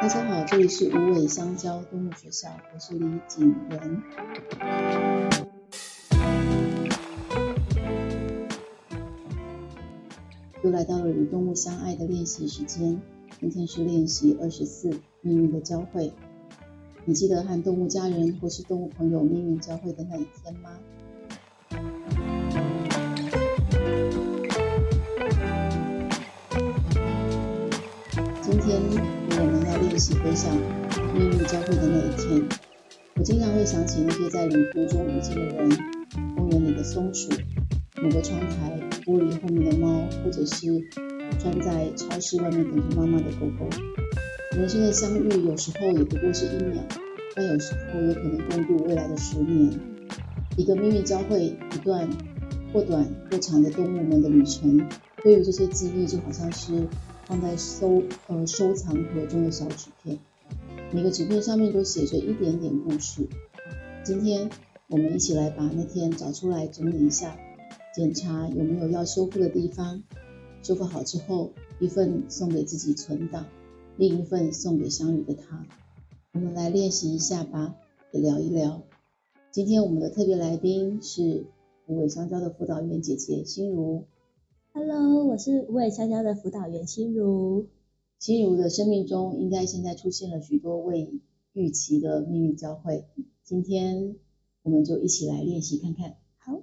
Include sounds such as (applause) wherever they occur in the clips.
大家好，这里是无尾香蕉动物学校，我是李景仁。又来到了与动物相爱的练习时间，今天是练习二十四，命运的交汇。你记得和动物家人或是动物朋友命运交汇的那一天吗？一起分享命运交汇的那一天。我经常会想起那些在旅途中遇见的人，公园里的松鼠，某个窗台玻璃后面的猫，或者是站在超市外面等着妈妈的狗狗。人生的相遇有时候也不过是一秒，但有时候有可能共度未来的十年。一个命运交汇，一段或短或长的动物们的旅程，对于这些记忆就好像是。放在收呃收藏盒中的小纸片，每个纸片上面都写着一点点故事。今天我们一起来把那天找出来整理一下，检查有没有要修复的地方。修复好之后，一份送给自己存档，另一份送给相遇的他。我们来练习一下吧，也聊一聊。今天我们的特别来宾是无尾香蕉的辅导员姐姐心如。Hello，我是无尾香蕉的辅导员心如。心如的生命中应该现在出现了许多未预期的命运交汇，今天我们就一起来练习看看。好，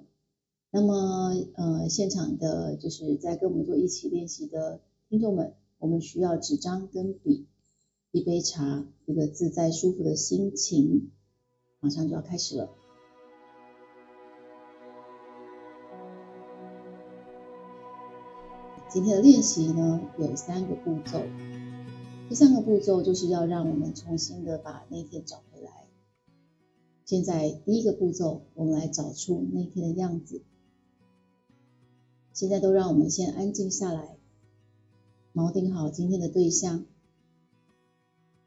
那么呃，现场的就是在跟我们做一起练习的听众们，我们需要纸张跟笔，一杯茶，一个自在舒服的心情，马上就要开始了。今天的练习呢，有三个步骤，第三个步骤就是要让我们重新的把那天找回来。现在第一个步骤，我们来找出那天的样子。现在都让我们先安静下来，锚定好今天的对象。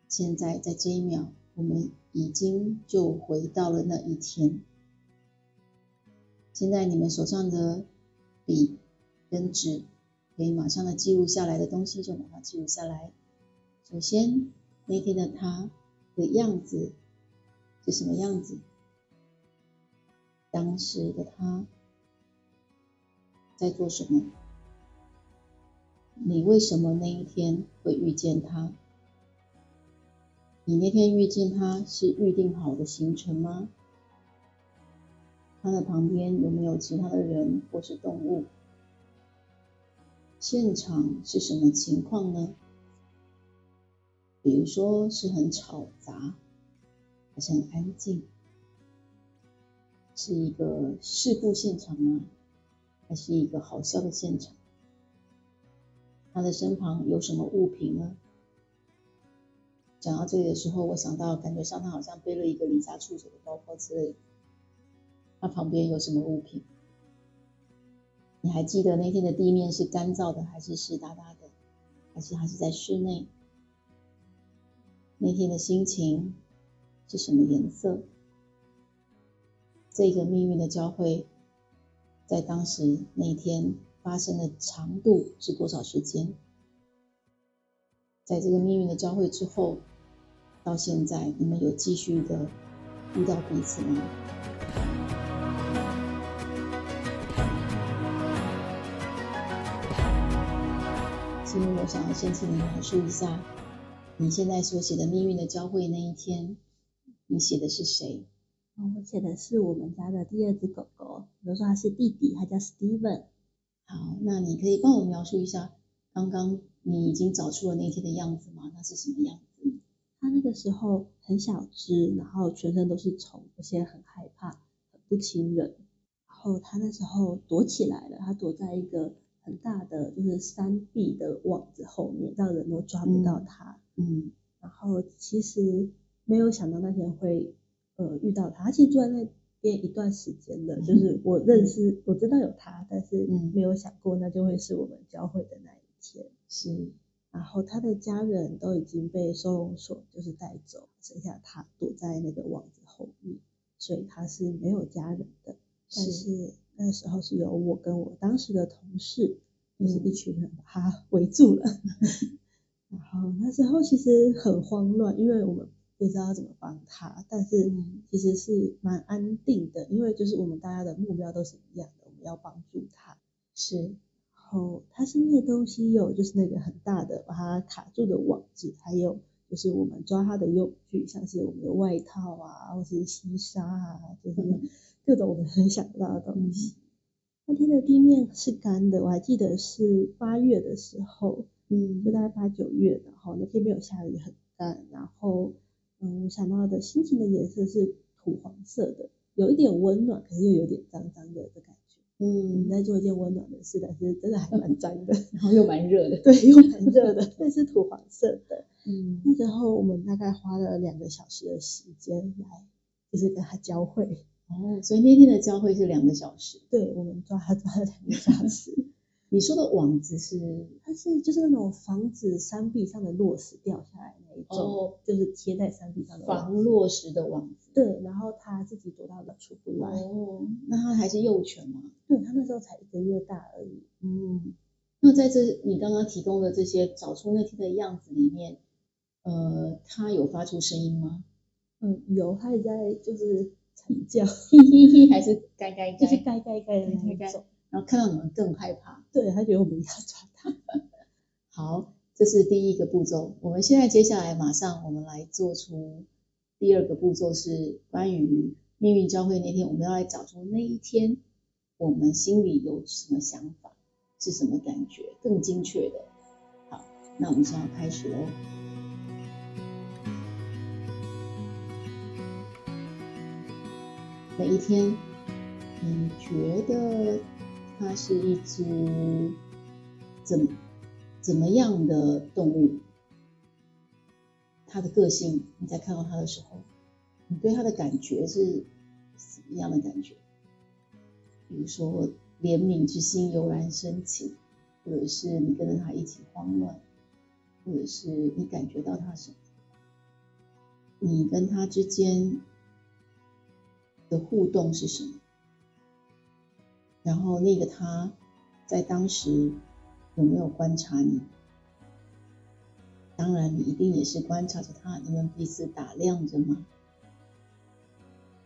现在在这一秒，我们已经就回到了那一天。现在你们手上的笔跟纸。可以马上的记录下来的东西就把它记录下来。首先，那天的他的样子是什么样子？当时的他在做什么？你为什么那一天会遇见他？你那天遇见他是预定好的行程吗？他的旁边有没有其他的人或是动物？现场是什么情况呢？比如说是很吵杂，还是很安静？是一个事故现场吗？还是一个好笑的现场？他的身旁有什么物品呢？讲到这里的时候，我想到感觉上他好像背了一个离家出走的包包之类的。他旁边有什么物品？你还记得那天的地面是干燥的，还是湿哒哒的，还是还是在室内？那天的心情是什么颜色？这个命运的交汇，在当时那一天发生的长度是多少时间？在这个命运的交汇之后，到现在你们有继续的遇到彼此吗？今天我想要先请你描述一下你现在所写的命运的交汇那一天，你写的是谁？我写的是我们家的第二只狗狗，比如说它是弟弟，它叫 Steven。好，那你可以帮我描述一下刚刚你已经找出了那一天的样子吗？那是什么样子？它那个时候很小只，然后全身都是虫，而且很害怕，很不亲人。然后他那时候躲起来了，他躲在一个。很大的就是山壁的网子后面，让人都抓不到他。嗯，嗯，然后其实没有想到那天会呃遇到他，他其实住在那边一段时间了，嗯、就是 (laughs) 我认识、嗯、我知道有他，但是没有想过那就会是我们交汇的那一天。是，然后他的家人都已经被收容所就是带走，剩下他躲在那个网子后面，所以他是没有家人的，但是。那时候是由我跟我当时的同事，就是一群人把他 (laughs) 围住了。(laughs) 然后那时候其实很慌乱，因为我们不知道怎么帮他，但是其实是蛮安定的，因为就是我们大家的目标都是一样的，我们要帮助他。是，然后他身边的东西有就是那个很大的把他卡住的网子，还有就是我们抓他的用具，像是我们的外套啊，或是西沙啊，就是各种我们很想到的东西。嗯那天的地面是干的，我还记得是八月的时候，嗯，就大概八九月，然后那天没有下雨，很干，然后，嗯，我想到的心情的颜色是土黄色的，有一点温暖，可是又有点脏脏的的感觉，嗯，我们在做一件温暖的事，但是真的还蛮脏的，(laughs) 然后又蛮热的，对，又蛮热的，但是土黄色的，嗯，那时候我们大概花了两个小时的时间来，就是跟他交汇。哦，所以那天的交会是两个小时。对，我们抓他抓了两个小时。(laughs) 你说的网子是？它是就是那种防止山壁上的落石掉下来那一种，哦、就是贴在山壁上的防落石的网子。对，然后他自己躲到了出不来。哦，那他还是幼犬吗？对，他那时候才一个月大而已。嗯，那在这你刚刚提供的这些找出那天的样子里面，呃，他有发出声音吗？嗯，有，他也在就是。比较嘿嘿嘿，还是该该该，就是该该该的那种。然后看到你们更害怕，对，他觉得我们要抓他。(laughs) 好，这是第一个步骤。我们现在接下来马上我们来做出第二个步骤，是关于命运交汇那天，我们要来找出那一天我们心里有什么想法，是什么感觉，更精确的。好，那我们现在要开始喽。每一天，你觉得它是一只怎怎么样的动物？它的个性，你在看到它的时候，你对它的感觉是什么样的感觉？比如说，怜悯之心油然升起，或者是你跟着它一起慌乱，或者是你感觉到它什么？你跟它之间。的互动是什么？然后那个他在当时有没有观察你？当然，你一定也是观察着他，你们彼此打量着吗？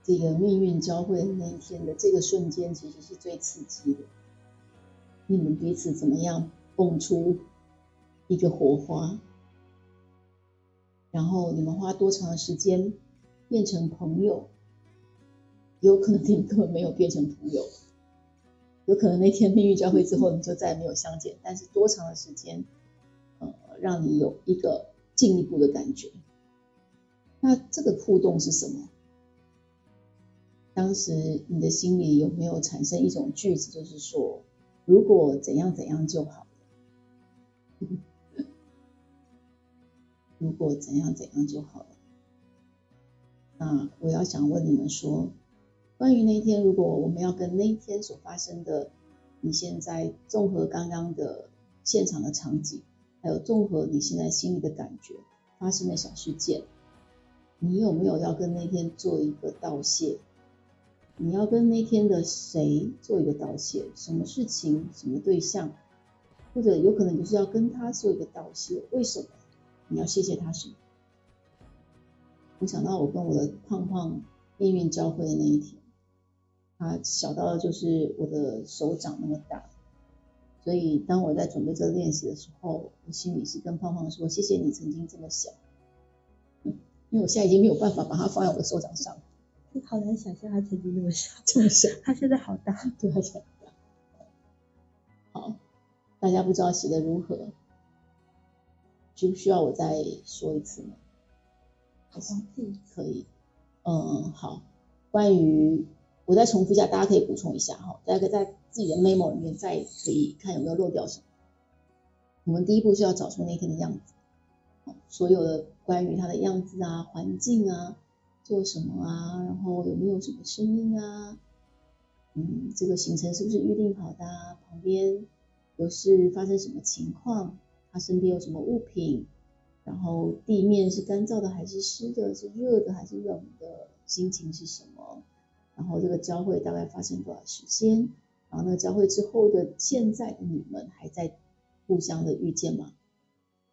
这个命运交汇的那一天的这个瞬间，其实是最刺激的。你们彼此怎么样蹦出一个火花？然后你们花多长的时间变成朋友？有可能你根本没有变成朋友，有可能那天命运交汇之后，你就再也没有相见。但是多长的时间，呃，让你有一个进一步的感觉？那这个互动是什么？当时你的心里有没有产生一种句子，就是说，如果怎样怎样就好了，(laughs) 如果怎样怎样就好了。那我要想问你们说。关于那一天，如果我们要跟那一天所发生的，你现在综合刚刚的现场的场景，还有综合你现在心里的感觉发生的小事件，你有没有要跟那天做一个道谢？你要跟那天的谁做一个道谢？什么事情？什么对象？或者有可能就是要跟他做一个道谢？为什么？你要谢谢他什么？我想到我跟我的胖胖命运交汇的那一天。他小到就是我的手掌那么大，所以当我在准备这个练习的时候，我心里是跟胖胖说：“谢谢你曾经这么小。”嗯，因为我现在已经没有办法把它放在我的手掌上。你好难想象他曾经那么小，(laughs) 这么小，他现在好大，(laughs) 对，他现在好大。好，大家不知道写的如何，需不需要我再说一次呢？好像可以，可以。嗯，好，关于。我再重复一下，大家可以补充一下哈，大家可以在自己的 memo 里面再可以看有没有漏掉什么。我们第一步是要找出那天的样子，所有的关于它的样子啊、环境啊、做什么啊，然后有没有什么声音啊，嗯，这个行程是不是预定好的啊？旁边有是发生什么情况？他身边有什么物品？然后地面是干燥的还是湿的？是热的还是冷的？心情是什么？然后这个交汇大概发生多少时间？然后那个交汇之后的现在的你们还在互相的遇见吗？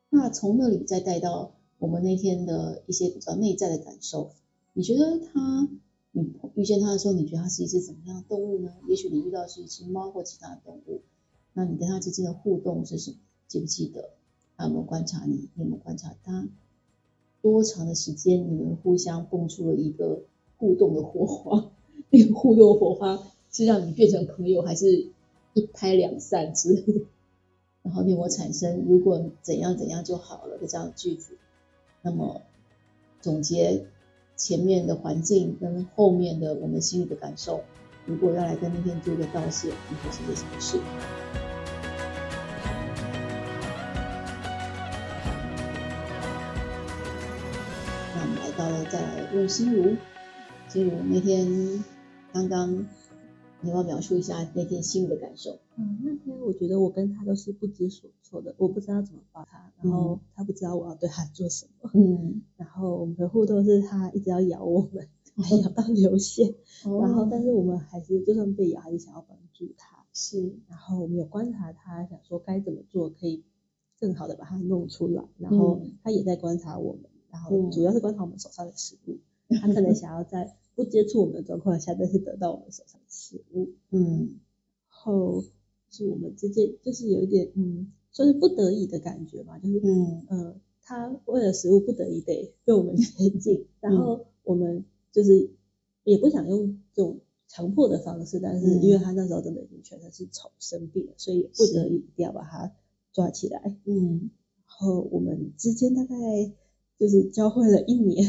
那从那里再带到我们那天的一些比较内在的感受，你觉得他，你遇见他的时候，你觉得他是一只怎么样的动物呢？也许你遇到是一只猫或其他的动物，那你跟他之间的互动是什么？记不记得？他有没有观察你？你有没有观察他？多长的时间，你们互相蹦出了一个互动的火花？(laughs) 那个互动火花是让你变成朋友，还是一拍两散之类的？然后令我产生如果怎样怎样就好了的这样的句子。那么总结前面的环境跟后面的我们心里的感受，如果要来跟那天做一个道谢，你会是一个什么事？那我们来到了，再来问心如，心如那天刚刚。你要描述一下那天心里的感受？嗯，那天我觉得我跟他都是不知所措的，我不知道怎么抱他，然后他不知道我要对他做什么。嗯，(laughs) 然后我们的互动是他一直要咬我们，(laughs) 还咬到流血，哦、然后但是我们还是就算被咬，还是想要帮助他。是，然后我们有观察他，想说该怎么做可以更好的把它弄出来，然后他也在观察我们，然后主要是观察我们手上的食物，嗯、他可能想要在。不接触我们的状况下，但是得到我们手上的食物，嗯，然后是我们之间就是有一点，嗯，算是不得已的感觉吧，就是，嗯。呃，他为了食物不得已得被我们 (laughs) 接近，然后我们就是也不想用这种强迫的方式，但是因为他那时候真的已经全身是虫生病了，所以不得已一定要把他抓起来，嗯，然后我们之间大概就是交汇了一年。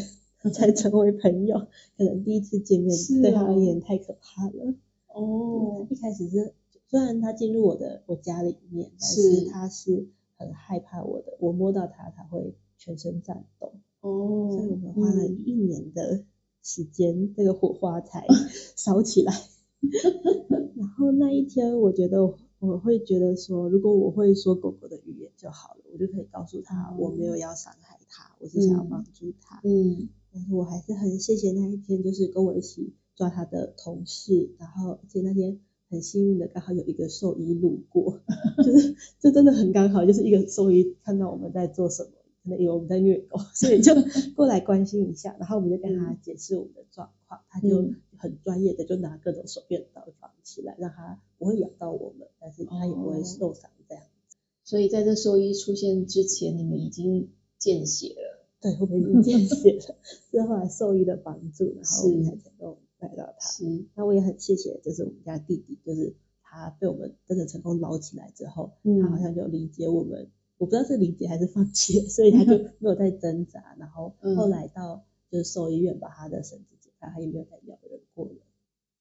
才成为朋友，可能第一次见面对他而言太可怕了。哦，一开始是虽然他进入我的我家里面，但是他是很害怕我的，我摸到他他会全身颤抖。哦，所以我们花了一年的时间，这个火花才 (laughs) 烧起来。(laughs) 然后那一天，我觉得我会觉得说，如果我会说狗狗的语言就好了，我就可以告诉他我没有要伤害他，我是想要帮助他。嗯。但是我还是很谢谢那一天，就是跟我一起抓他的同事，然后而且那天很幸运的刚好有一个兽医路过，(laughs) 就是就真的很刚好，就是一个兽医看到我们在做什么，可能以为我们在虐狗，所以就 (laughs) 过来关心一下，然后我们就跟他解释我们的状况，他就很专业的就拿各种手电刀绑起来，让他不会咬到我们，但是他也不会受伤这样子。所以在这兽医出现之前，你们已经见血了。对，我们已经见血了，(laughs) 是后来兽医的帮助，然后我们才成功带到他。是，那我也很谢谢，就是我们家弟弟，就是他被我们真的成功捞起来之后，嗯、他好像就理解我们，我不知道是理解还是放弃，(laughs) 所以他就 (laughs) 没有再挣扎。然后后来到就是兽医院把他的绳子解开，他也没有再咬人过了。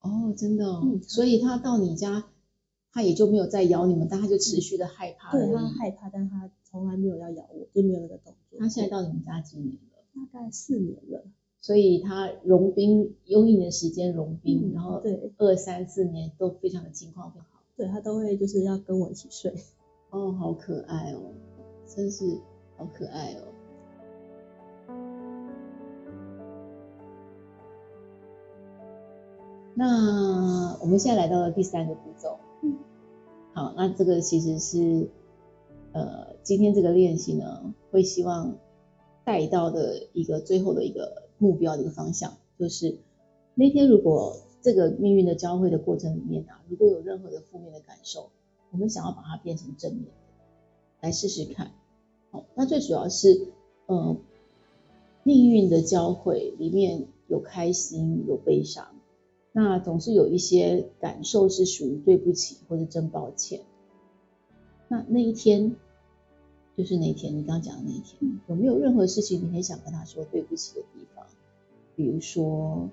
哦，真的哦，嗯、所以他到你家，他也就没有再咬你们，但他就持续的害怕。对，他害怕，但他从来没有要咬我，就没有那个动作。他现在到你们家几年了？大概四年了。所以他融冰用一年时间融冰，嗯、然后对二三四年都非常的情况很好。对，他都会就是要跟我一起睡。(laughs) 哦，好可爱哦，真是好可爱哦。那我们现在来到了第三个步骤。嗯。好，那这个其实是。呃，今天这个练习呢，会希望带到的一个最后的一个目标的一个方向，就是那天如果这个命运的交汇的过程里面啊，如果有任何的负面的感受，我们想要把它变成正面，来试试看。好，那最主要是，呃，命运的交汇里面有开心，有悲伤，那总是有一些感受是属于对不起或者真抱歉。那那一天，就是那一天，你刚刚讲的那一天，有没有任何事情你很想跟他说对不起的地方？比如说，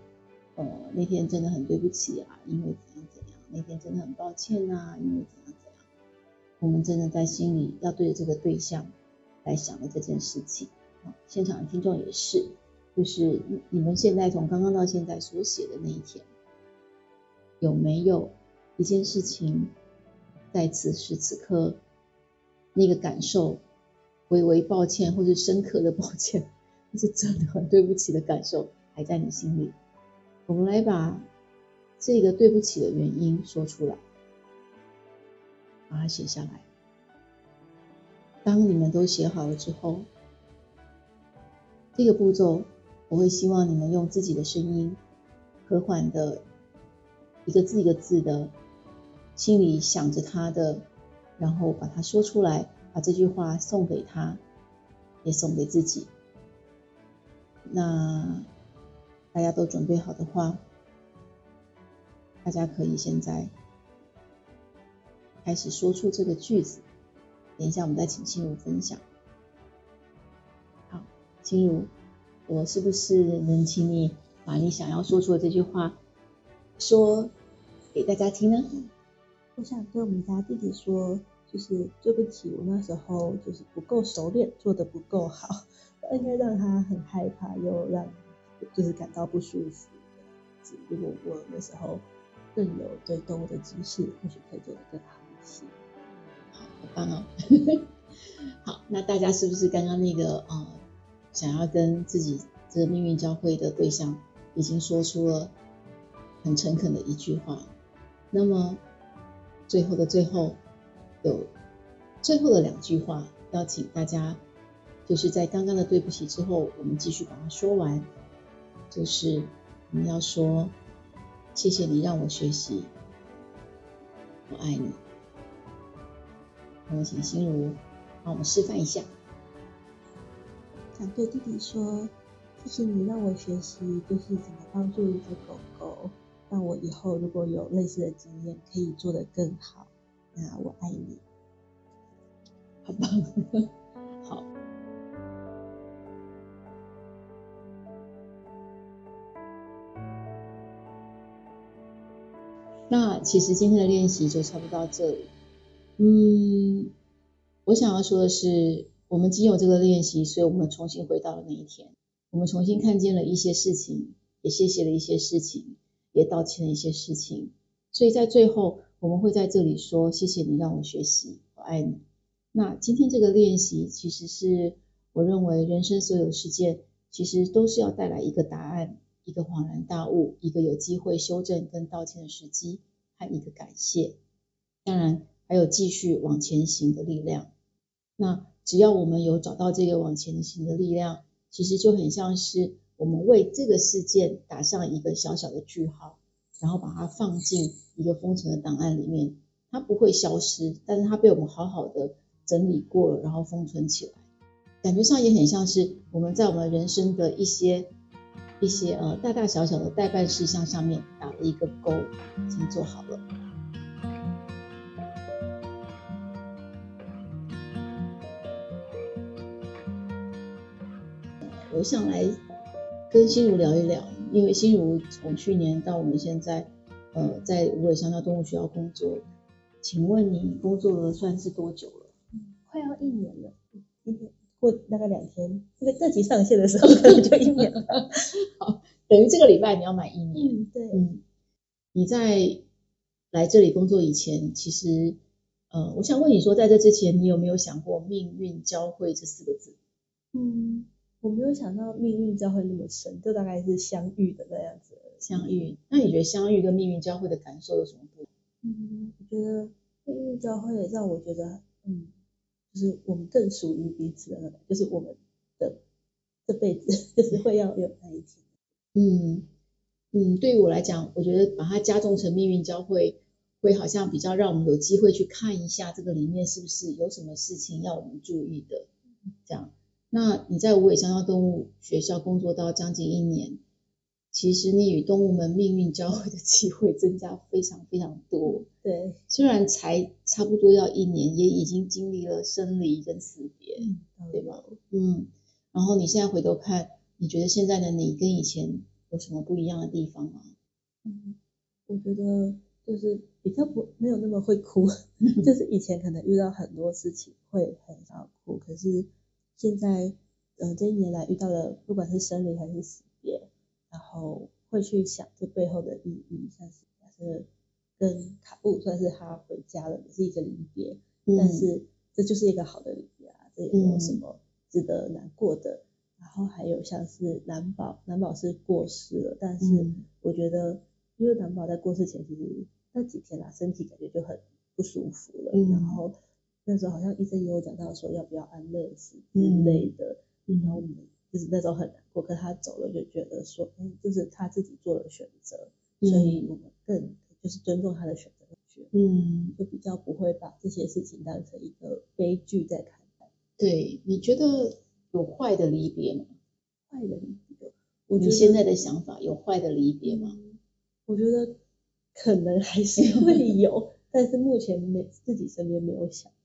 呃，那天真的很对不起啊，因为怎样怎样，那天真的很抱歉啊，因为怎样怎样。我们真的在心里要对着这个对象来想的这件事情。现场的听众也是，就是你们现在从刚刚到现在所写的那一天，有没有一件事情在此时此刻？那个感受，微微抱歉，或是深刻的抱歉，或 (laughs) 是真的很对不起的感受，还在你心里。我们来把这个对不起的原因说出来，把它写下来。当你们都写好了之后，这个步骤我会希望你们用自己的声音，和缓的一个字一个字的，心里想着他的，然后把它说出来，把这句话送给他，也送给自己。那大家都准备好的话，大家可以现在开始说出这个句子。等一下，我们再请心如分享。好，心如，我是不是能请你把你想要说出的这句话说给大家听呢？我想对我们家弟弟说，就是对不起，我那时候就是不够熟练，做得不够好，(laughs) 应该让他很害怕，又让就是感到不舒服。如果我那时候更有对动物的知识，或许可以做得更好一些。好棒哦！(laughs) 好，那大家是不是刚刚那个呃，想要跟自己这个命运交汇的对象，已经说出了很诚恳的一句话？那么最后的最后，有最后的两句话，邀请大家，就是在刚刚的对不起之后，我们继续把它说完。就是我们要说，谢谢你让我学习，我爱你。我们请心如帮我们示范一下。想对弟弟说，谢谢你让我学习，就是怎么帮助一只狗，让我以后如果有类似的经验，可以做得更好。那我爱你，好棒，(laughs) 好。那其实今天的练习就差不多到这里。嗯，我想要说的是，我们仅有这个练习，所以我们重新回到了那一天，我们重新看见了一些事情，也谢谢了一些事情，也道歉了一些事情。所以在最后，我们会在这里说：谢谢你让我学习，我爱你。那今天这个练习，其实是我认为人生所有事件，其实都是要带来一个答案，一个恍然大悟，一个有机会修正跟道歉的时机，和一个感谢。当然。还有继续往前行的力量。那只要我们有找到这个往前行的力量，其实就很像是我们为这个事件打上一个小小的句号，然后把它放进一个封存的档案里面。它不会消失，但是它被我们好好的整理过了，然后封存起来。感觉上也很像是我们在我们人生的一些一些呃大大小小的待办事项上面打了一个勾，已经做好了。我想来跟心如聊一聊，因为心如从去年到我们现在，呃，在无尾香蕉动物学校工作。请问你工作了算是多久了？嗯，快要一年了。一天过大概两天，这个这集上线的时候 (laughs) 可能就一年了。(laughs) 好，等于这个礼拜你要满一年。嗯，对。嗯，你在来这里工作以前，其实，呃，我想问你说，在这之前，你有没有想过命运交汇这四个字？嗯。我没有想到命运交汇那么深，就大概是相遇的那样子。相遇，那你觉得相遇跟命运交汇的感受有什么不同？嗯，我觉得命运交汇让我觉得，嗯，就是我们更属于彼此的就是我们的这辈子 (laughs) 就是会要有那一天。嗯嗯，对于我来讲，我觉得把它加重成命运交汇，会好像比较让我们有机会去看一下这个里面是不是有什么事情要我们注意的，这样。那你在无尾香蕉动物学校工作到将近一年，其实你与动物们命运交汇的机会增加非常非常多。对，虽然才差不多要一年，也已经经历了生离跟死别，嗯、对吧？嗯。然后你现在回头看，你觉得现在的你跟以前有什么不一样的地方吗？嗯，我觉得就是比较不没有那么会哭，(laughs) 就是以前可能遇到很多事情会很想哭，可是。现在，呃，这一年来遇到了，不管是生离还是死别，然后会去想这背后的意义，像是假设跟卡布算是他回家了，也是一个离别，嗯、但是这就是一个好的离别啊，这也没有什么值得难过的。嗯、然后还有像是南宝，南宝是过世了，但是我觉得，因为南宝在过世前其实那几天啦，身体感觉就很不舒服了，嗯、然后。那时候好像医生也有讲到说要不要安乐死之类的，嗯、然后我们就是那时候很难过，可他走了就觉得说，哎，就是他自己做了选择，嗯、所以我们更就是尊重他的选择。嗯，就比较不会把这些事情当成一个悲剧在看待。对，你觉得有坏的离别吗？坏的离别，我觉得你现在的想法有坏的离别吗？我觉得可能还是会有，(laughs) 但是目前没自己身边没有想到。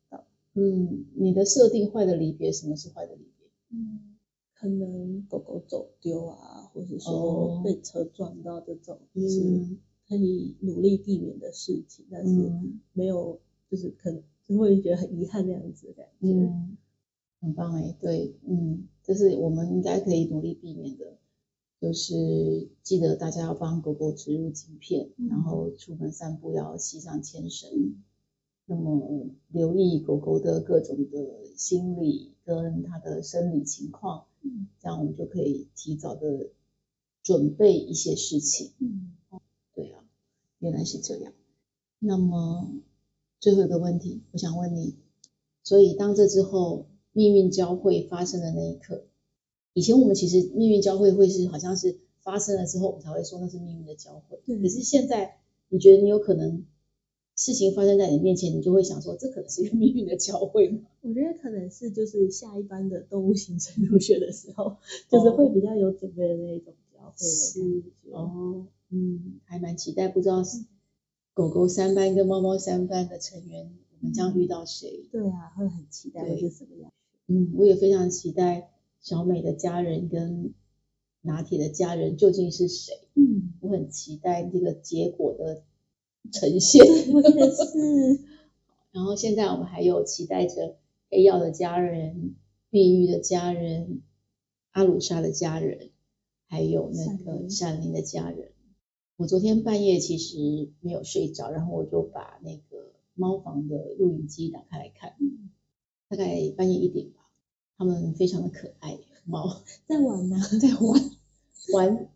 嗯，你的设定坏的离别，什么是坏的离别？嗯，可能狗狗走丢啊，或者说被车撞到这种，哦、就是。可以努力避免的事情，但是没有，就是可能就会觉得很遗憾那样子的感觉。嗯，很棒哎，对，嗯，这是我们应该可以努力避免的，就是记得大家要帮狗狗植入晶片，嗯、然后出门散步要系上牵绳，嗯、那么留意狗狗的各种的心理跟它的生理情况，嗯、这样我们就可以提早的准备一些事情。嗯。对啊原来是这样，那么最后一个问题，我想问你，所以当这之后命运交汇发生的那一刻，以前我们其实命运交汇会是好像是发生了之后，我们才会说那是命运的交汇。对。可是现在，你觉得你有可能事情发生在你面前，你就会想说，这可能是一个 (laughs) 命运的交汇吗？我觉得可能是就是下一班的动物行程入学的时候，(laughs) 就是会比较有准备的那一种交汇的感觉。哦。嗯，还蛮期待，不知道是狗狗三班跟猫猫三班的成员，我们将遇到谁？对啊，会很期待会是什么样？嗯，我也非常期待小美的家人跟拿铁的家人究竟是谁？嗯，我很期待这个结果的呈现。我也是。(laughs) 然后现在我们还有期待着黑曜的家人、碧玉的家人、阿鲁莎的家人，还有那个闪灵的家人。我昨天半夜其实没有睡着，然后我就把那个猫房的录影机打开来看，大概半夜一点吧。他们非常的可爱，猫 (laughs) 在玩吗？(laughs) 在玩玩，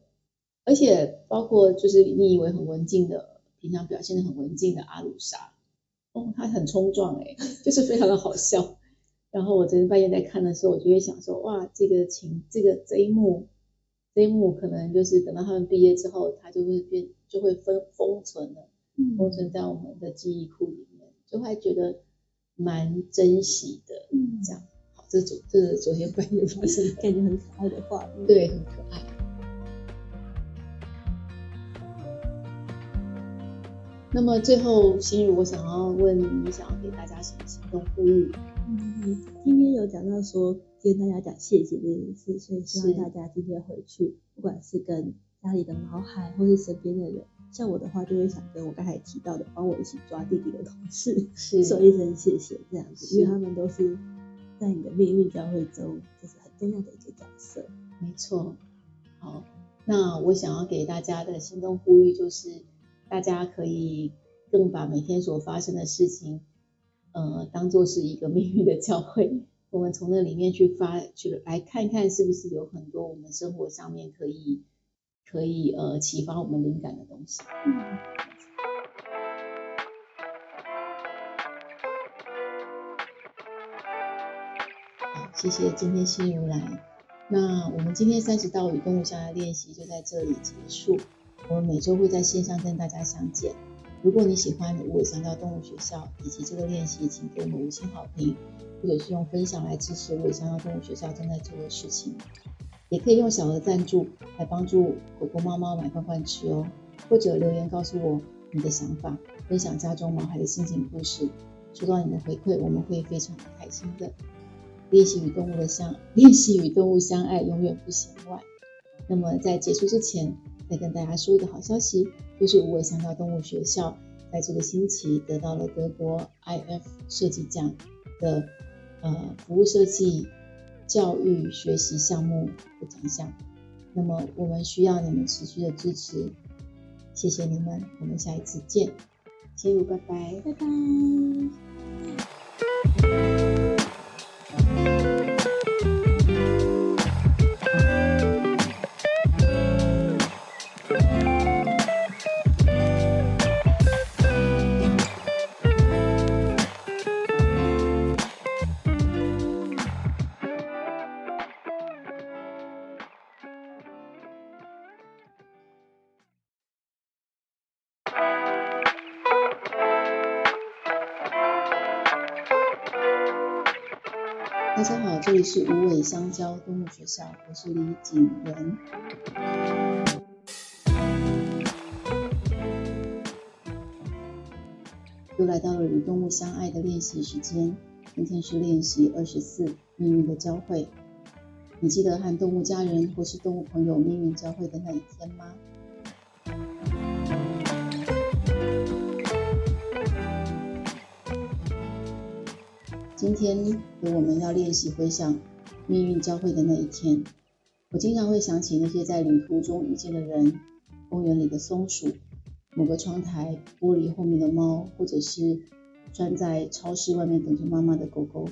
而且包括就是你以为很文静的，平常表现得很文静的阿鲁莎，哦，他很冲撞哎，(laughs) 就是非常的好笑。然后我昨天半夜在看的时候，我就会想说，哇，这个情，这个这一幕。这一幕可能就是等到他们毕业之后，他就会变，就会封封存了，封存在我们的记忆库里面，就会觉得蛮珍惜的。嗯，这样，好，这昨这是昨天半夜发生的，(laughs) 感觉很可爱的画面，对，很可爱。那么最后，心如，我想要问你，想要给大家什么行动呼吁？嗯，今天有讲到说。跟大家讲谢谢这件事，所以希望大家今天回去，不管是跟家里的毛孩，或是身边的人，像我的话，就会想跟我刚才提到的帮我一起抓弟弟的同事，是说一声谢谢这样子，因为他们都是在你的命运交汇中，就是很重要的一个角色。没错。好，那我想要给大家的行动呼吁就是，大家可以更把每天所发生的事情，呃，当做是一个命运的教会。我们从那里面去发去来看看，是不是有很多我们生活上面可以可以呃启发我们灵感的东西。嗯。好，谢谢今天心如来。那我们今天三十道与动物相爱练习就在这里结束。我们每周会在线上跟大家相见。如果你喜欢无尾香蕉动物学校以及这个练习，请给我们五星好评。或者是用分享来支持无尾香蕉动物学校正在做的事情，也可以用小额赞助来帮助狗狗猫猫买罐罐吃哦。或者留言告诉我你的想法，分享家中毛孩的心情故事，收到你的回馈，我们会非常的开心的。练习与动物的相，(laughs) 练习与动物相爱，永远不嫌晚。那么在结束之前，再跟大家说一个好消息，就是无尾香蕉动物学校在这个星期得到了德国 IF 设计奖的。呃，服务设计、教育学习项目的奖项，那么我们需要你们持续的支持，谢谢你们，我们下一次见，心如，拜拜，拜拜。大家好，这里是无尾香蕉动物学校，我是李景文。又来到了与动物相爱的练习时间，今天是练习二十四命运的交汇。你记得和动物家人或是动物朋友命运交汇的那一天吗？今天由我们要练习回想命运交汇的那一天。我经常会想起那些在旅途中遇见的人，公园里的松鼠，某个窗台玻璃后面的猫，或者是站在超市外面等着妈妈的狗狗。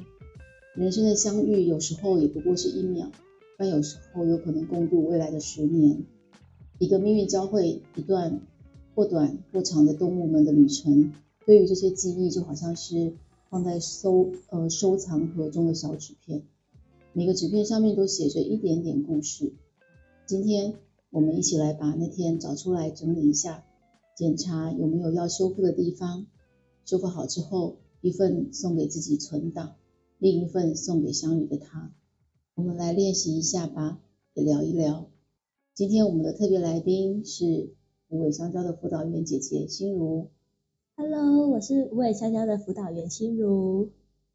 人生的相遇有时候也不过是一秒，但有时候有可能共度未来的十年。一个命运交汇，一段或短或长的动物们的旅程，对于这些记忆就好像是。放在收呃收藏盒中的小纸片，每个纸片上面都写着一点点故事。今天我们一起来把那天找出来整理一下，检查有没有要修复的地方。修复好之后，一份送给自己存档，另一份送给相遇的他。我们来练习一下吧，也聊一聊。今天我们的特别来宾是无尾香蕉的辅导员姐姐心如。Hello，我是无尾香蕉的辅导员心如。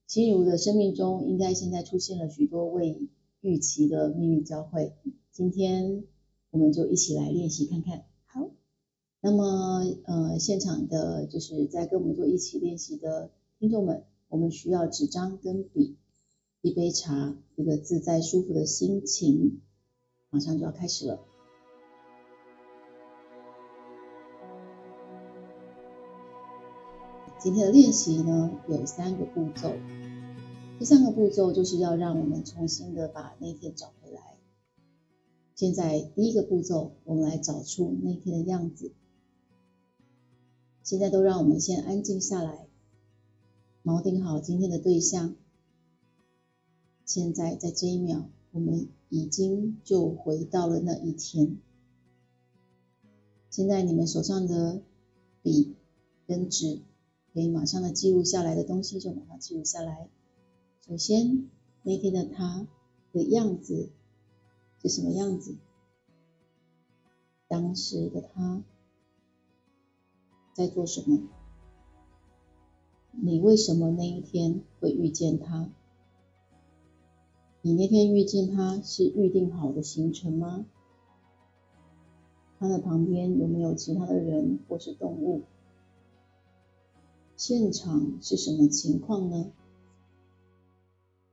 心如的生命中，应该现在出现了许多未预期的命运交汇。今天我们就一起来练习看看。好。那么，呃，现场的就是在跟我们做一起练习的听众们，我们需要纸张跟笔，一杯茶，一个自在舒服的心情。马上就要开始了。今天的练习呢，有三个步骤，第三个步骤就是要让我们重新的把那天找回来。现在第一个步骤，我们来找出那天的样子。现在都让我们先安静下来，锚定好今天的对象。现在在这一秒，我们已经就回到了那一天。现在你们手上的笔跟纸。可以马上的记录下来的东西就把它记录下来。首先，那天的他的样子是什么样子？当时的他在做什么？你为什么那一天会遇见他？你那天遇见他是预定好的行程吗？他的旁边有没有其他的人或是动物？现场是什么情况呢？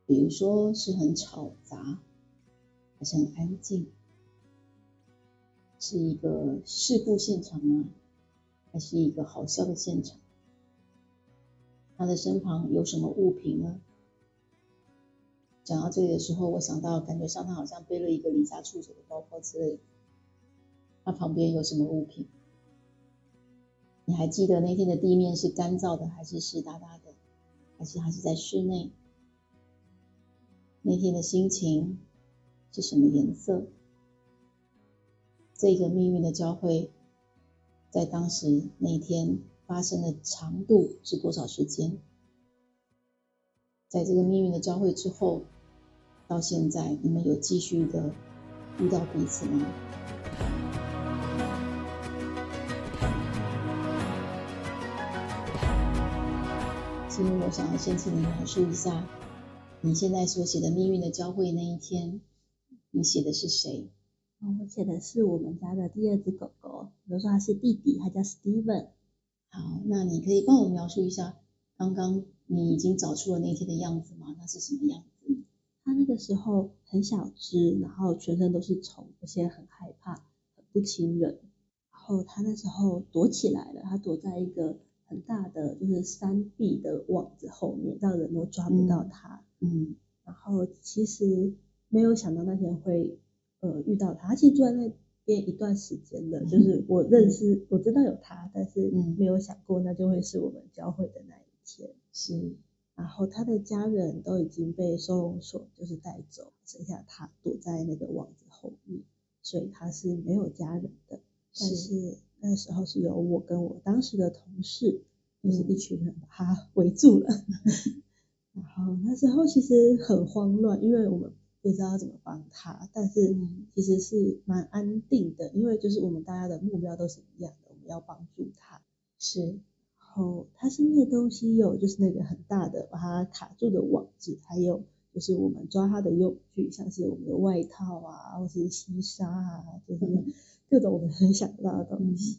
比如说是很吵杂，还是很安静？是一个事故现场吗？还是一个好笑的现场？他的身旁有什么物品呢？讲到这里的时候，我想到感觉上他好像背了一个离家出走的包包之类的。他旁边有什么物品？你还记得那天的地面是干燥的，还是湿哒哒的，还是还是在室内？那天的心情是什么颜色？这个命运的交汇，在当时那一天发生的长度是多少时间？在这个命运的交汇之后，到现在你们有继续的遇到彼此吗？所以我想要先请你描述一下，你现在所写的命运的交汇那一天，你写的是谁？我写的是我们家的第二只狗狗，比如说它是弟弟，它叫 Steven。好，那你可以帮我描述一下，刚刚你已经找出了那天的样子吗？那是什么样子？它那个时候很小只，然后全身都是虫，而且很害怕，很不亲人。然后它那时候躲起来了，它躲在一个。很大的就是山壁的网子后面，让人都抓不到它。嗯，嗯，然后其实没有想到那天会呃遇到他，他其实住在那边一段时间的，嗯、(laughs) 就是我认识、嗯、我知道有他，但是没有想过那就会是我们交汇的那一天。是，然后他的家人都已经被收容所就是带走，剩下他躲在那个网子后面，所以他是没有家人的，但是。那时候是由我跟我当时的同事，就是一群人把他 (laughs) 围住了，(laughs) 然后那时候其实很慌乱，因为我们不知道怎么帮他，但是其实是蛮安定的，因为就是我们大家的目标都是一样的，我们要帮助他。是，然后他身边的东西有就是那个很大的把他卡住的网子，还有就是我们抓他的用具，像是我们的外套啊，或是西沙啊，就是 (laughs) 各种我们很想到的东西。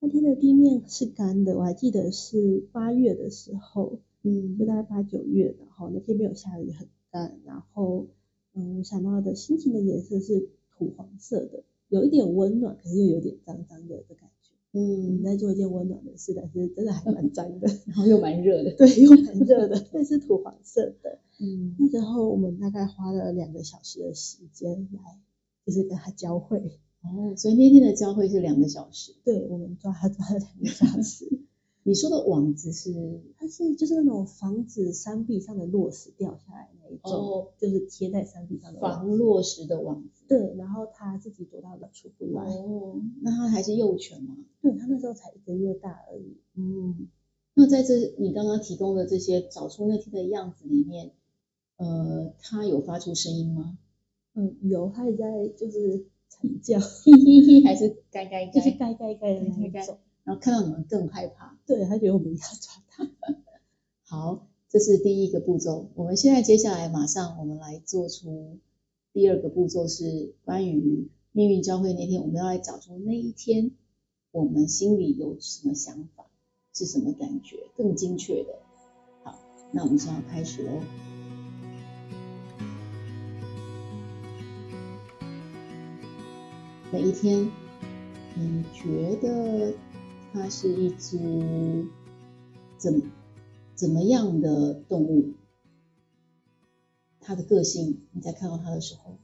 那天的地面是干的，我还记得是八月的时候。嗯，就大概八九月，然后那天没有下雨，很干，然后嗯，我想到的心情的颜色是土黄色的，有一点温暖，可是又有点脏脏的的感觉。嗯，在做一件温暖的事，但是真的还蛮脏的，(laughs) 然后又蛮热的。(laughs) 对，又蛮热的，(laughs) 这是土黄色的。嗯，那时候我们大概花了两个小时的时间来，就是跟他交汇。哦，所以那天的交会是两个小时。对，我们抓他抓了两个小时。(laughs) 你说的网子是，它是就是那种防止山壁上的落石掉下来那一种，哦、就是贴在山壁上的防落石的网子。对，然后他自己躲到了出不来。哦，那他还是幼犬吗？对，他那时候才一个月大而已。嗯，那在这你刚刚提供的这些找出那天的样子里面，呃，他有发出声音吗？嗯，有，他也在就是惨叫，嘿嘿嘿，还是该该该，就是该该该的那种。然后看到你们更害怕，对，他觉得我们要抓他。(laughs) 好，这是第一个步骤。我们现在接下来马上我们来做出第二个步骤，是关于命运交汇那天，我们要来找出那一天我们心里有什么想法，是什么感觉，更精确的。好，那我们现在要开始喽。每一天，你觉得？它是一只怎怎么样的动物？它的个性，你在看到它的时候，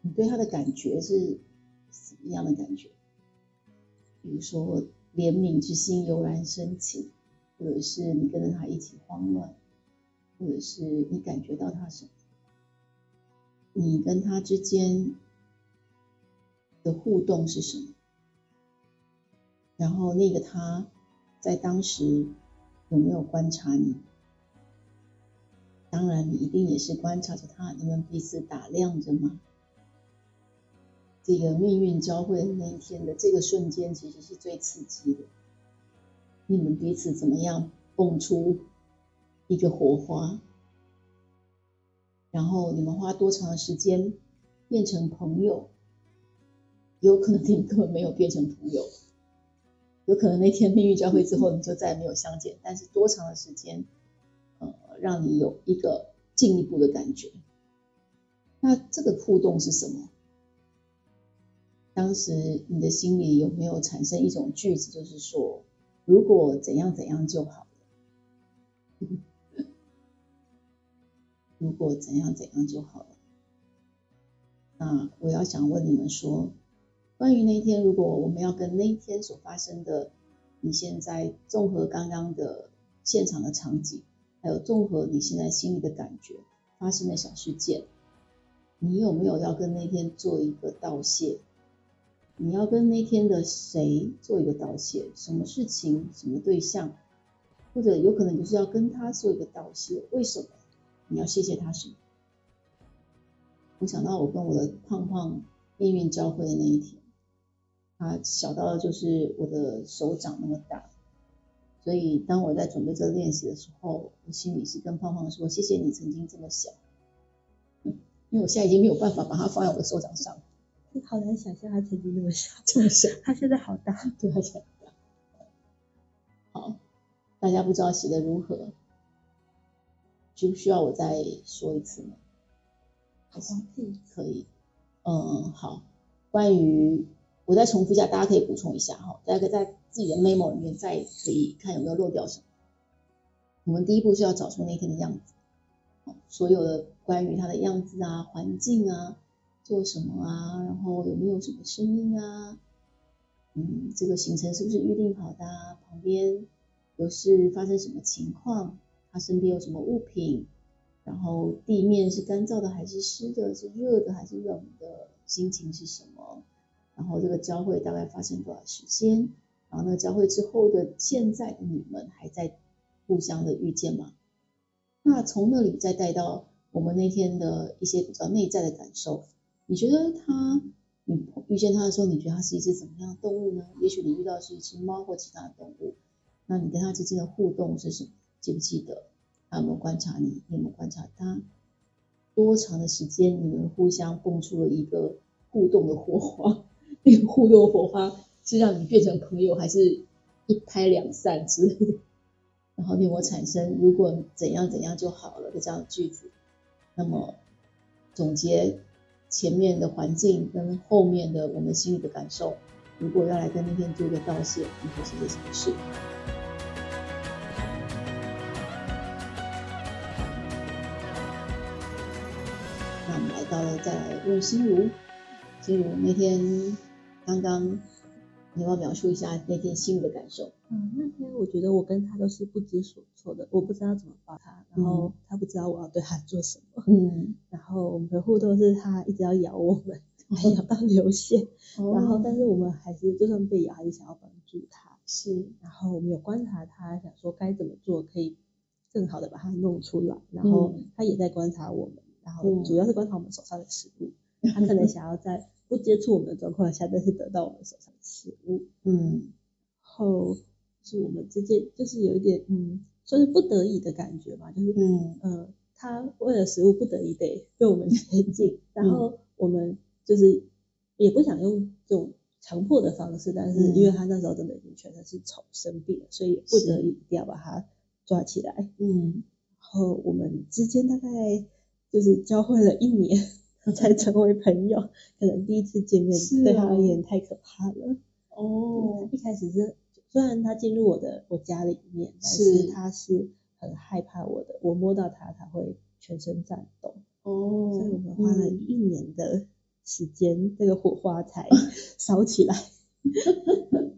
你对它的感觉是什么样的感觉？比如说怜悯之心油然升起，或者是你跟着它一起慌乱，或者是你感觉到它什么？你跟它之间的互动是什么？然后那个他，在当时有没有观察你？当然，你一定也是观察着他，你们彼此打量着吗？这个命运交汇的那一天的这个瞬间，其实是最刺激的。你们彼此怎么样蹦出一个火花？然后你们花多长的时间变成朋友？有可能你根本没有变成朋友。有可能那天命运交汇之后，你就再也没有相见。但是多长的时间，呃，让你有一个进一步的感觉？那这个互动是什么？当时你的心里有没有产生一种句子，就是说，如果怎样怎样就好了。(laughs) 如果怎样怎样就好了。那我要想问你们说。关于那一天，如果我们要跟那一天所发生的，你现在综合刚刚的现场的场景，还有综合你现在心里的感觉发生的小事件，你有没有要跟那天做一个道谢？你要跟那天的谁做一个道谢？什么事情？什么对象？或者有可能就是要跟他做一个道谢？为什么？你要谢谢他什么？我想到我跟我的胖胖命运交汇的那一天。他小到了就是我的手掌那么大，所以当我在准备这个练习的时候，我心里是跟胖胖说：“谢谢你曾经这么小。”嗯，因为我现在已经没有办法把它放在我的手掌上。你好难想象他曾经那么小，这么小，他现在好大，对，他现在好大。好，大家不知道写的如何，需不需要我再说一次呢？可以，可以。嗯，好，关于。我再重复一下，大家可以补充一下哈，大家可以在自己的 memo 里面再可以看有没有漏掉什么。我们第一步是要找出那天的样子，所有的关于它的样子啊、环境啊、做什么啊，然后有没有什么声音啊，嗯，这个行程是不是预定好的啊？旁边有是发生什么情况？他身边有什么物品？然后地面是干燥的还是湿的？是热的还是冷的？心情是什么？然后这个交汇大概发生多少时间？然后那个交汇之后的现在的你们还在互相的遇见吗？那从那里再带到我们那天的一些比较内在的感受，你觉得他，你遇见他的时候，你觉得他是一只怎么样的动物呢？也许你遇到是一只猫或其他的动物，那你跟他之间的互动是什么？记不记得？他有没有观察你？你有没有观察他？多长的时间你们互相蹦出了一个互动的火花？互动火花是让你变成朋友，还是一拍两散之类的？然后令我产生如果怎样怎样就好了的这样的句子，那么总结前面的环境跟后面的我们心里的感受，如果要来跟那天做一个道谢，你会是些什么事？那我们来到了，再来问心如，心如那天刚刚。你要描述一下那天心里的感受。嗯，那天我觉得我跟他都是不知所措的，我不知道怎么抱他，然后他不知道我要对他做什么。嗯，(laughs) 然后我们的互动是他一直要咬我们，(laughs) 还咬到流血，哦、然后但是我们还是就算被咬，还是想要帮助他。是，然后我们有观察他，想说该怎么做可以更好的把它弄出来，然后他也在观察我们，然后主要是观察我们手上的食物，嗯、他可能想要在。不接触我们的状况下，但是得到我们手上的食物，嗯，然后是我们之间就是有一点，嗯，算是不得已的感觉吧，就是，嗯，呃，他为了食物不得已得被我们 (laughs) 接近，然后我们就是也不想用这种强迫的方式，但是因为他那时候真的已经全身是虫生病了，所以不得已一定要把他抓起来，嗯，然后我们之间大概就是交汇了一年。才成为朋友，可能第一次见面对他而言太可怕了。哦，一开始是虽然他进入我的我家里面，但是他是很害怕我的，我摸到他他会全身颤抖。哦，所以我们花了一年的时间，这个火花才 (laughs) 烧起来。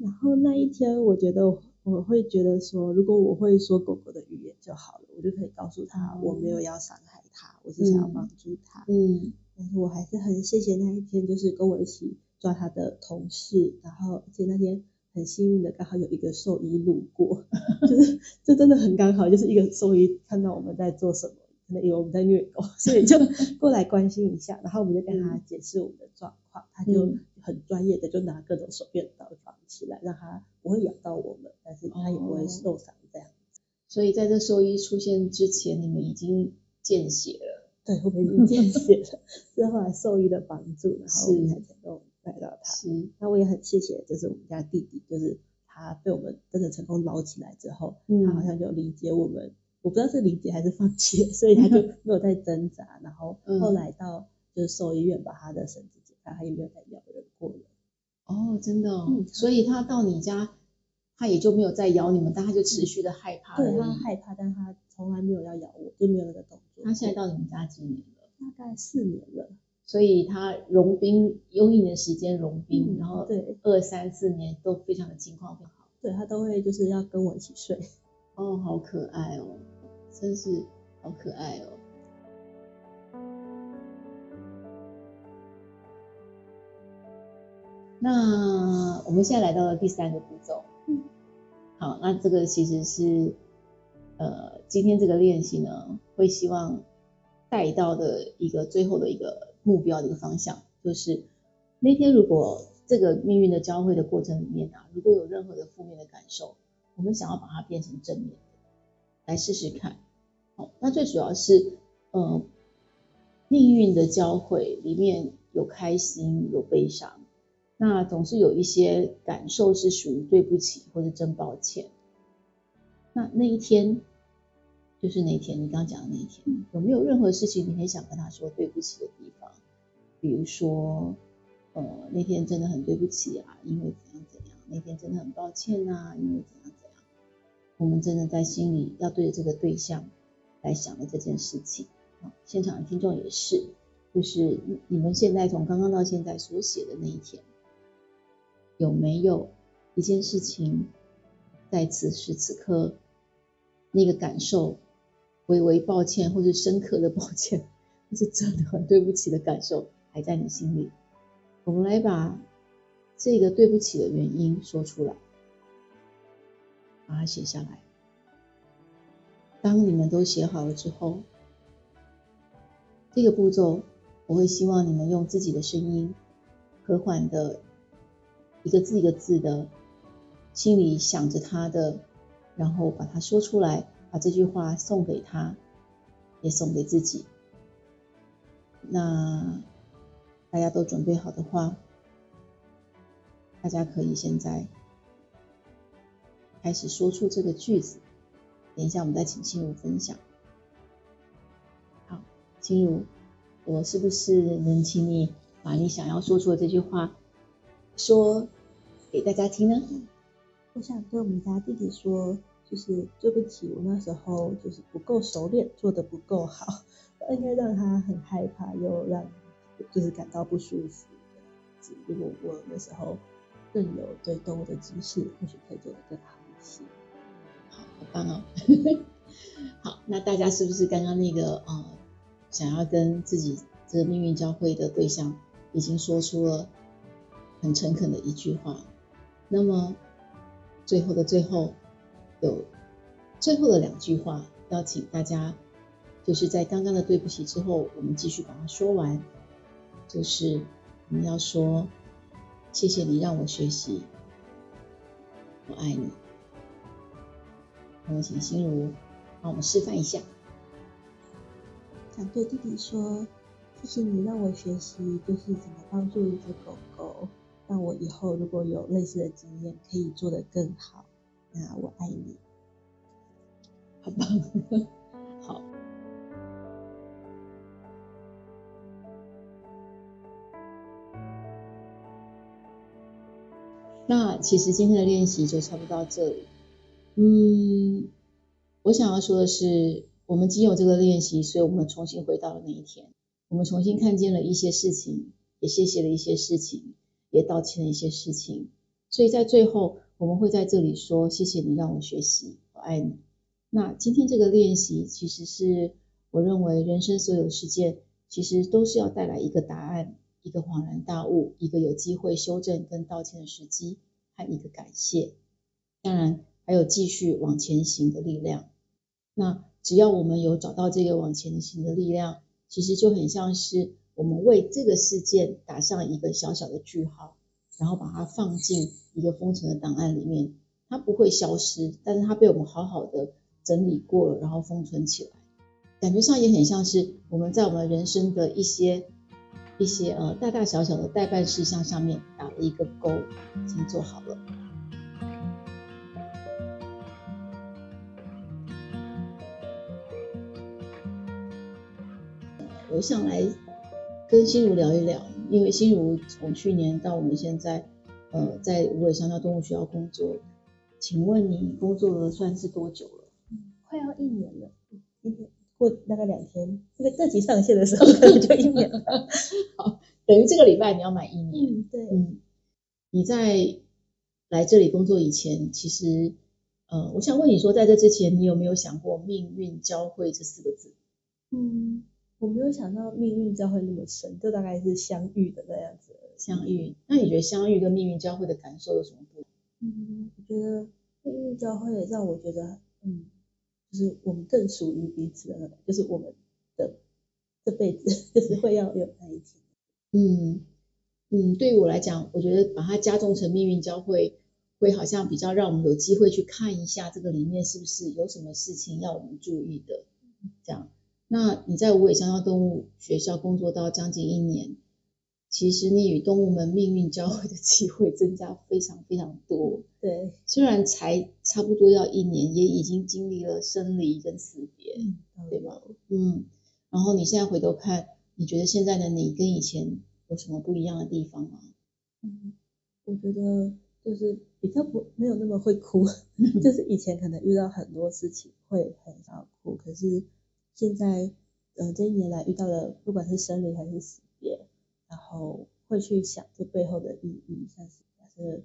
然后那一天，我觉得我会觉得说，如果我会说狗狗的语言就好了，我就可以告诉他我没有要伤害他，我是想要帮助他。嗯。但是我还是很谢谢那一天，就是跟我一起抓他的同事，然后而且那天很幸运的刚好有一个兽医路过，(laughs) 就是就真的很刚好，就是一个兽医看到我们在做什么，可能以为我们在虐狗，所以就 (laughs) 过来关心一下，然后我们就跟他解释我们的状况，他就很专业的就拿各种手电刀绑起来，让他不会咬到我们，但是他也不会受伤这样子。所以在这兽医出现之前，你们已经见血了。对，我们已经见血了，是后来兽医的帮助，然后我们才成功带到他。是，那我也很谢谢，就是我们家弟弟，就是他被我们真的成功捞起来之后，嗯、他好像就理解我们，我不知道是理解还是放弃，所以他就 (laughs) 没有再挣扎，然后后来到就是兽医院把他的绳子解开，他也没有再咬人过了。哦，真的、哦，嗯、所以他到你家，他也就没有再咬你们，但他就持续的害怕。对，他害怕，但他从来没有要咬我，就没有那个动作。他现在到你们家几年了？大概四年了。所以他融冰用一年时间融冰，嗯、然后对二三四年都非常的情况很好。对，他都会就是要跟我一起睡。哦，好可爱哦，真是好可爱哦。那我们现在来到了第三个步骤。嗯。好，那这个其实是。呃，今天这个练习呢，会希望带到的一个最后的一个目标的一个方向，就是那天如果这个命运的交汇的过程里面啊，如果有任何的负面的感受，我们想要把它变成正面的，来试试看。好，那最主要是，呃，命运的交汇里面有开心，有悲伤，那总是有一些感受是属于对不起或者真抱歉。那那一天，就是那天，你刚刚讲的那一天，有没有任何事情你很想跟他说对不起的地方？比如说，呃，那天真的很对不起啊，因为怎样怎样，那天真的很抱歉啊，因为怎样怎样。我们真的在心里要对着这个对象来想的这件事情。啊，现场的听众也是，就是你们现在从刚刚到现在所写的那一天，有没有一件事情在此时此刻？那个感受，微微抱歉，或是深刻的抱歉，或是真的很对不起的感受，还在你心里。我们来把这个对不起的原因说出来，把它写下来。当你们都写好了之后，这个步骤我会希望你们用自己的声音，和缓的一个字一个字的，心里想着他的，然后把它说出来，把这句话送给他，也送给自己。那大家都准备好的话，大家可以现在开始说出这个句子。等一下，我们再请心如分享。好，心如，我是不是能请你把你想要说出的这句话说给大家听呢？我想对我们家弟弟说，就是对不起，我那时候就是不够熟练，做得不够好，(laughs) 应该让他很害怕，又让。就是感到不舒服。如果我那时候更有对动物的知识，或许可以做得更好一些。好，好棒哦！(laughs) 好，那大家是不是刚刚那个呃，想要跟自己这个命运交汇的对象，已经说出了很诚恳的一句话？那么最后的最后，有最后的两句话，要请大家就是在刚刚的对不起之后，我们继续把它说完。就是你要说谢谢你让我学习，我爱你。我们请心如帮我们示范一下。想对弟弟说，谢谢你让我学习，就是怎么帮助一只狗狗，让我以后如果有类似的经验，可以做得更好。那我爱你，好棒。好。那其实今天的练习就差不多到这里。嗯，我想要说的是，我们仅有这个练习，所以我们重新回到了那一天，我们重新看见了一些事情，也谢谢了一些事情，也道歉了一些事情。所以在最后，我们会在这里说：谢谢你让我学习，我爱你。那今天这个练习，其实是我认为人生所有事件，其实都是要带来一个答案。一个恍然大悟，一个有机会修正跟道歉的时机，和一个感谢，当然还有继续往前行的力量。那只要我们有找到这个往前行的力量，其实就很像是我们为这个事件打上一个小小的句号，然后把它放进一个封存的档案里面，它不会消失，但是它被我们好好的整理过了，然后封存起来，感觉上也很像是我们在我们人生的一些。一些呃大大小小的待办事项上面打了一个勾，已经做好了。我想来跟心如聊一聊，因为心如从去年到我们现在，呃，在无尾香蕉动物学校工作，请问你工作了算是多久了？嗯，快要一年了，一年。过大概两天，这个这集上线的时候 (laughs) 可能就一年了。好，等于这个礼拜你要满一年。嗯，对。嗯，你在来这里工作以前，其实，呃，我想问你说，在这之前，你有没有想过命运交汇这四个字？嗯，我没有想到命运交汇那么深，就大概是相遇的那样子。相遇，那你觉得相遇跟命运交汇的感受有什么不同？嗯，我觉得命运交汇让我觉得，嗯。就是我们更属于彼此的就是我们的这辈子就是会要有那一天。(laughs) 嗯嗯，对于我来讲，我觉得把它加重成命运交汇，会好像比较让我们有机会去看一下这个里面是不是有什么事情要我们注意的。这样，那你在无尾香蕉动物学校工作到将近一年。其实你与动物们命运交汇的机会增加非常非常多。对，虽然才差不多要一年，也已经经历了生离跟死别，嗯、对吧？嗯。然后你现在回头看，你觉得现在的你跟以前有什么不一样的地方吗？嗯，我觉得就是比较不没有那么会哭，(laughs) 就是以前可能遇到很多事情会很想哭，可是现在，呃，这一年来遇到的不管是生离还是死别。然后会去想这背后的意义，像是假设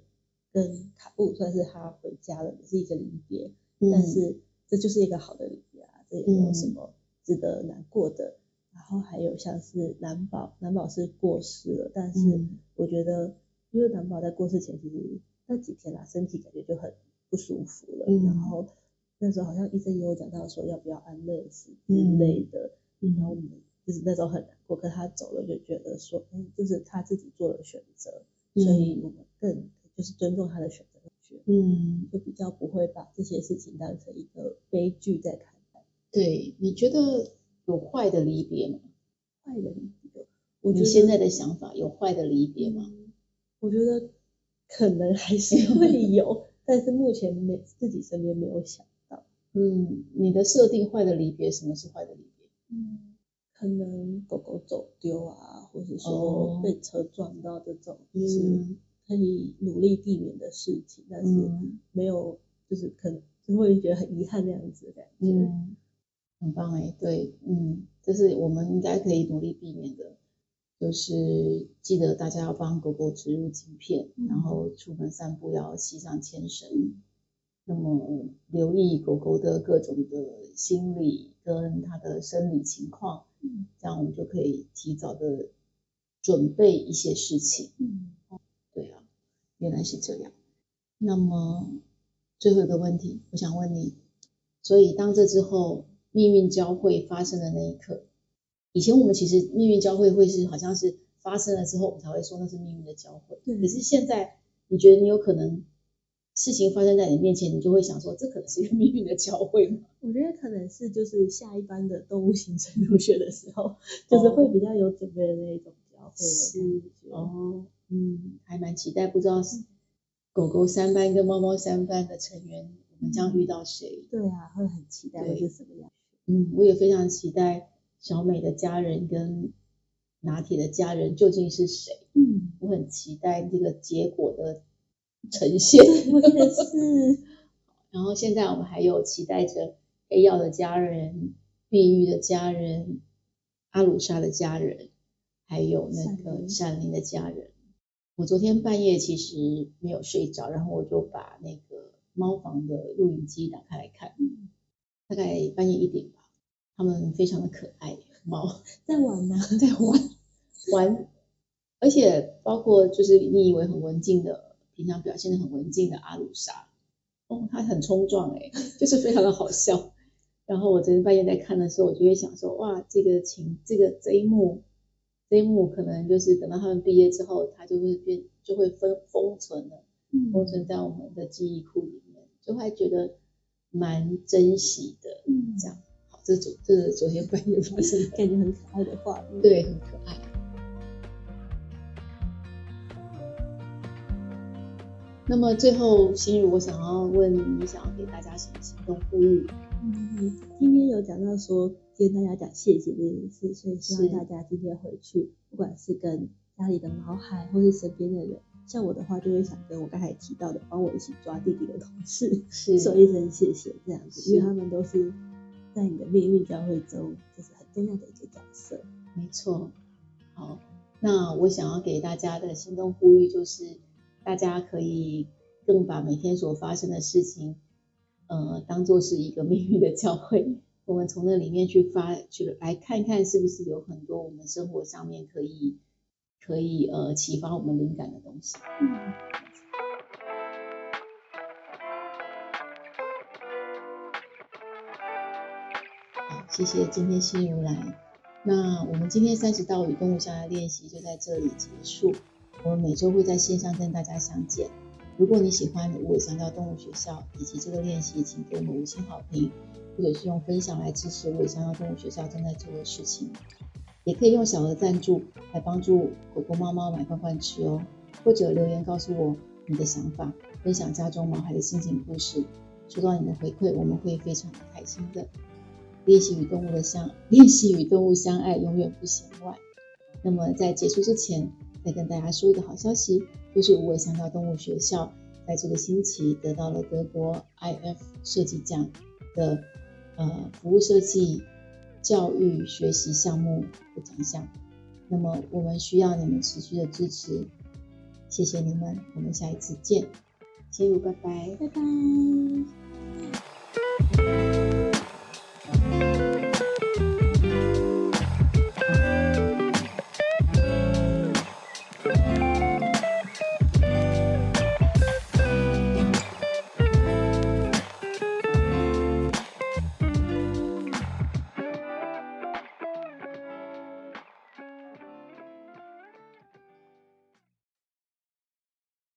跟卡布算是他回家了，也是一个离别，嗯、但是这就是一个好的离别啊，这也没有什么值得难过的。嗯、然后还有像是蓝宝，蓝宝是过世了，但是我觉得，因为蓝宝在过世前其实那几天啊，身体感觉就很不舒服了，嗯、然后那时候好像医生也有讲到说要不要安乐死之类的，嗯、然后我们就是那时候很难过，可他走了就觉得说，哎，就是他自己做了选择，嗯、所以我们更就是尊重他的选择。嗯，就比较不会把这些事情当成一个悲剧在看待。对，你觉得有坏的离别吗？坏的离别，我觉得你现在的想法有坏的离别吗？我觉得可能还是会有，(laughs) 但是目前没自己身边没有想到。嗯，你的设定坏的离别，什么是坏的离别？嗯，可能狗狗走丢啊，或者说被车撞到这种，就是。嗯可以努力避免的事情，但是没有，就是可能就会觉得很遗憾那样子的感觉。嗯，很棒哎，对，嗯，这是我们应该可以努力避免的，就是记得大家要帮狗狗植入晶片，嗯、然后出门散步要系上牵绳，嗯、那么留意狗狗的各种的心理跟它的生理情况，嗯，这样我们就可以提早的准备一些事情。嗯。对啊原来是这样，那么最后一个问题，我想问你，所以当这之后命运交汇发生的那一刻，以前我们其实命运交汇会是好像是发生了之后，我们才会说那是命运的交汇。对。可是现在，你觉得你有可能事情发生在你面前，你就会想说，这可能是一个命运的交汇吗？(laughs) 我觉得可能是就是下一班的动物行程入学的时候，(laughs) 就是会比较有准备的那一种交汇的感觉。哦。嗯，还蛮期待，不知道是狗狗三班跟猫猫三班的成员，我们将遇到谁？对啊，会很期待会是什么样？嗯，我也非常期待小美的家人跟拿铁的家人究竟是谁？嗯，我很期待这个结果的呈现。我也是。(laughs) 然后现在我们还有期待着黑曜的家人、碧玉的家人、阿鲁莎的家人，还有那个闪灵的家人。我昨天半夜其实没有睡着，然后我就把那个猫房的录影机打开来看，大概半夜一点吧。他们非常的可爱，猫 (laughs) 在玩吗？(laughs) 在玩玩，而且包括就是你以为很文静的，平常表现的很文静的阿鲁莎，哦，他很冲撞哎，(laughs) 就是非常的好笑。然后我昨天半夜在看的时候，我就会想说，哇，这个情，这个这一幕。这一幕可能就是等到他们毕业之后，他就会变，就会封封存了，封存在我们的记忆库里面，就会觉得蛮珍惜的。嗯，这样好，这昨这是昨天半夜发生的，感觉很可爱的画面，对，很可爱。那么最后，心如，我想要问你，想要给大家什么行动呼吁？嗯，今天有讲到说。跟大家讲谢谢这件事，所以希望大家今天回去，不管是跟家里的毛孩，或是身边的人，像我的话，就会想跟我刚才提到的帮我一起抓弟弟的同事，是说一声谢谢这样子，因为他们都是在你的命运交汇中，就是很重要的一个角色。没错。好，那我想要给大家的行动呼吁就是，大家可以更把每天所发生的事情，呃，当做是一个命运的交汇。(laughs) 我们从那里面去发去来看看，是不是有很多我们生活上面可以可以呃启发我们灵感的东西。嗯。好，谢谢今天心如来。那我们今天三十道与动物相爱练习就在这里结束。我们每周会在线上跟大家相见。如果你喜欢无尾香蕉动物学校以及这个练习，请给我们五星好评。或者是用分享来支持无尾香蕉动物学校正在做的事情，也可以用小额赞助来帮助狗狗、猫猫买罐罐吃哦。或者留言告诉我你的想法，分享家中毛孩的心情故事，收到你的回馈，我们会非常的开心的。练习与动物的相，(laughs) 练习与动物相爱，永远不嫌晚。那么在结束之前，再跟大家说一个好消息，就是无尾香蕉动物学校在这个星期得到了德国 IF 设计奖的。呃，服务设计、教育学习项目的奖项，那么我们需要你们持续的支持，谢谢你们，我们下一次见，先如拜拜，拜拜。